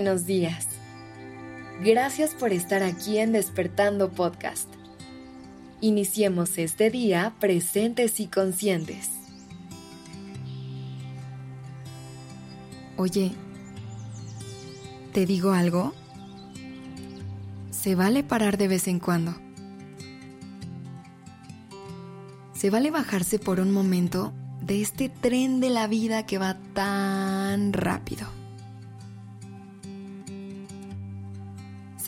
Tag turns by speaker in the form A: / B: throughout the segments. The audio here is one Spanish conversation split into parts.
A: buenos días. Gracias por estar aquí en Despertando Podcast. Iniciemos este día presentes y conscientes.
B: Oye, ¿te digo algo? Se vale parar de vez en cuando. Se vale bajarse por un momento de este tren de la vida que va tan rápido.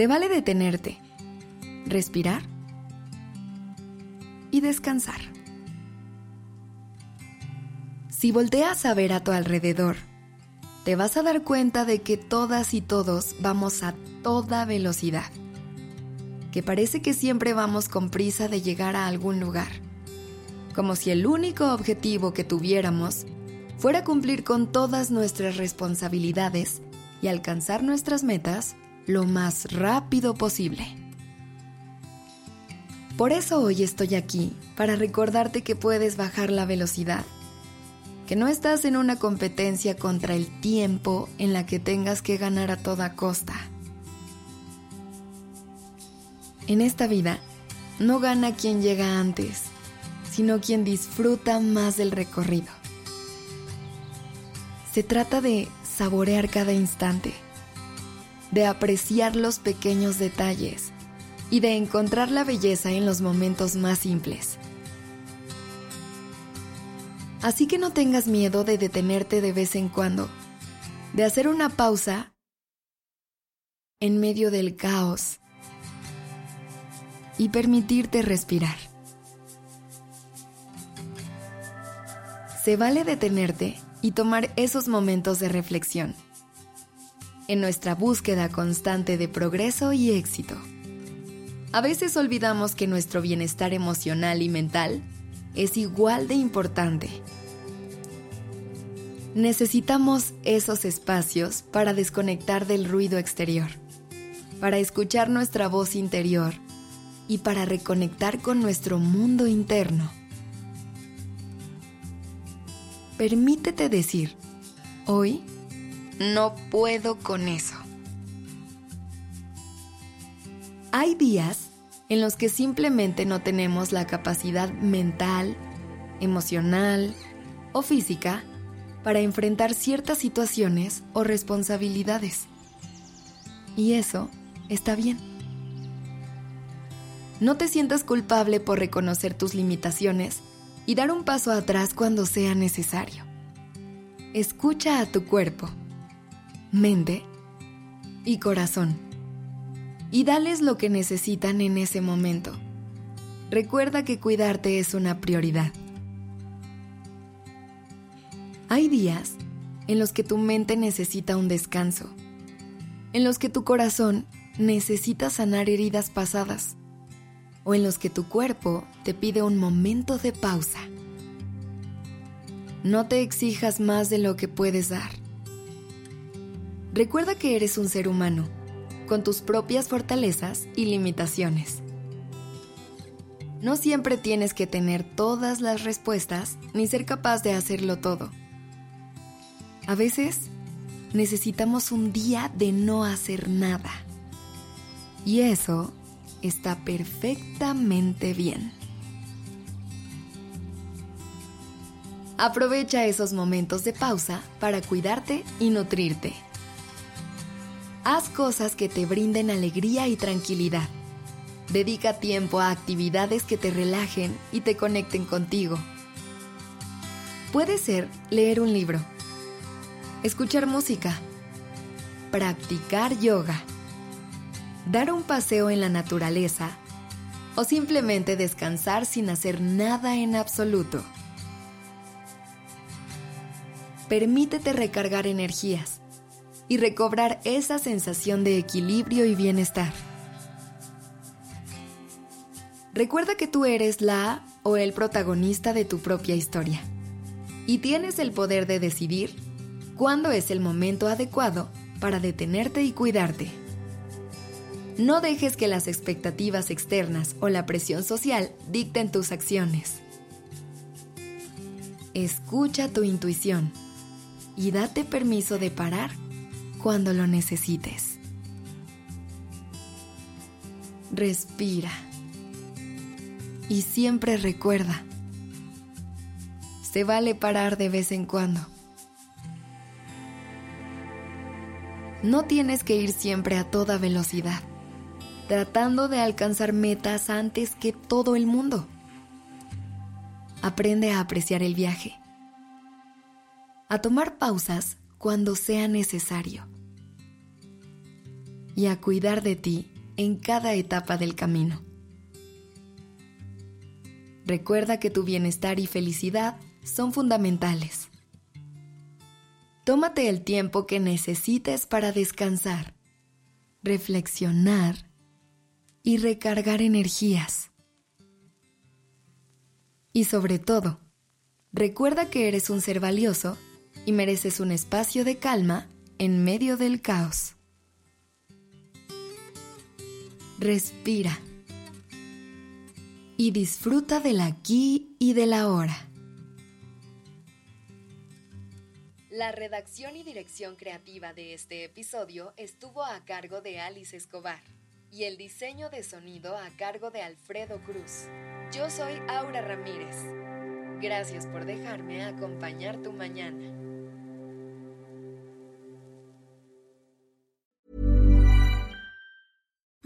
B: Se vale detenerte, respirar y descansar. Si volteas a ver a tu alrededor, te vas a dar cuenta de que todas y todos vamos a toda velocidad, que parece que siempre vamos con prisa de llegar a algún lugar, como si el único objetivo que tuviéramos fuera cumplir con todas nuestras responsabilidades y alcanzar nuestras metas lo más rápido posible. Por eso hoy estoy aquí, para recordarte que puedes bajar la velocidad, que no estás en una competencia contra el tiempo en la que tengas que ganar a toda costa. En esta vida, no gana quien llega antes, sino quien disfruta más del recorrido. Se trata de saborear cada instante de apreciar los pequeños detalles y de encontrar la belleza en los momentos más simples. Así que no tengas miedo de detenerte de vez en cuando, de hacer una pausa en medio del caos y permitirte respirar. Se vale detenerte y tomar esos momentos de reflexión en nuestra búsqueda constante de progreso y éxito. A veces olvidamos que nuestro bienestar emocional y mental es igual de importante. Necesitamos esos espacios para desconectar del ruido exterior, para escuchar nuestra voz interior y para reconectar con nuestro mundo interno. Permítete decir, hoy no puedo con eso. Hay días en los que simplemente no tenemos la capacidad mental, emocional o física para enfrentar ciertas situaciones o responsabilidades. Y eso está bien. No te sientas culpable por reconocer tus limitaciones y dar un paso atrás cuando sea necesario. Escucha a tu cuerpo mente y corazón. Y dales lo que necesitan en ese momento. Recuerda que cuidarte es una prioridad. Hay días en los que tu mente necesita un descanso, en los que tu corazón necesita sanar heridas pasadas, o en los que tu cuerpo te pide un momento de pausa. No te exijas más de lo que puedes dar. Recuerda que eres un ser humano, con tus propias fortalezas y limitaciones. No siempre tienes que tener todas las respuestas ni ser capaz de hacerlo todo. A veces necesitamos un día de no hacer nada. Y eso está perfectamente bien. Aprovecha esos momentos de pausa para cuidarte y nutrirte. Haz cosas que te brinden alegría y tranquilidad. Dedica tiempo a actividades que te relajen y te conecten contigo. Puede ser leer un libro, escuchar música, practicar yoga, dar un paseo en la naturaleza o simplemente descansar sin hacer nada en absoluto. Permítete recargar energías y recobrar esa sensación de equilibrio y bienestar. Recuerda que tú eres la o el protagonista de tu propia historia y tienes el poder de decidir cuándo es el momento adecuado para detenerte y cuidarte. No dejes que las expectativas externas o la presión social dicten tus acciones. Escucha tu intuición y date permiso de parar cuando lo necesites. Respira. Y siempre recuerda, se vale parar de vez en cuando. No tienes que ir siempre a toda velocidad, tratando de alcanzar metas antes que todo el mundo. Aprende a apreciar el viaje, a tomar pausas cuando sea necesario y a cuidar de ti en cada etapa del camino. Recuerda que tu bienestar y felicidad son fundamentales. Tómate el tiempo que necesites para descansar, reflexionar y recargar energías. Y sobre todo, recuerda que eres un ser valioso y mereces un espacio de calma en medio del caos. Respira y disfruta del aquí y del ahora.
A: La redacción y dirección creativa de este episodio estuvo a cargo de Alice Escobar y el diseño de sonido a cargo de Alfredo Cruz. Yo soy Aura Ramírez. Gracias por dejarme acompañar tu mañana.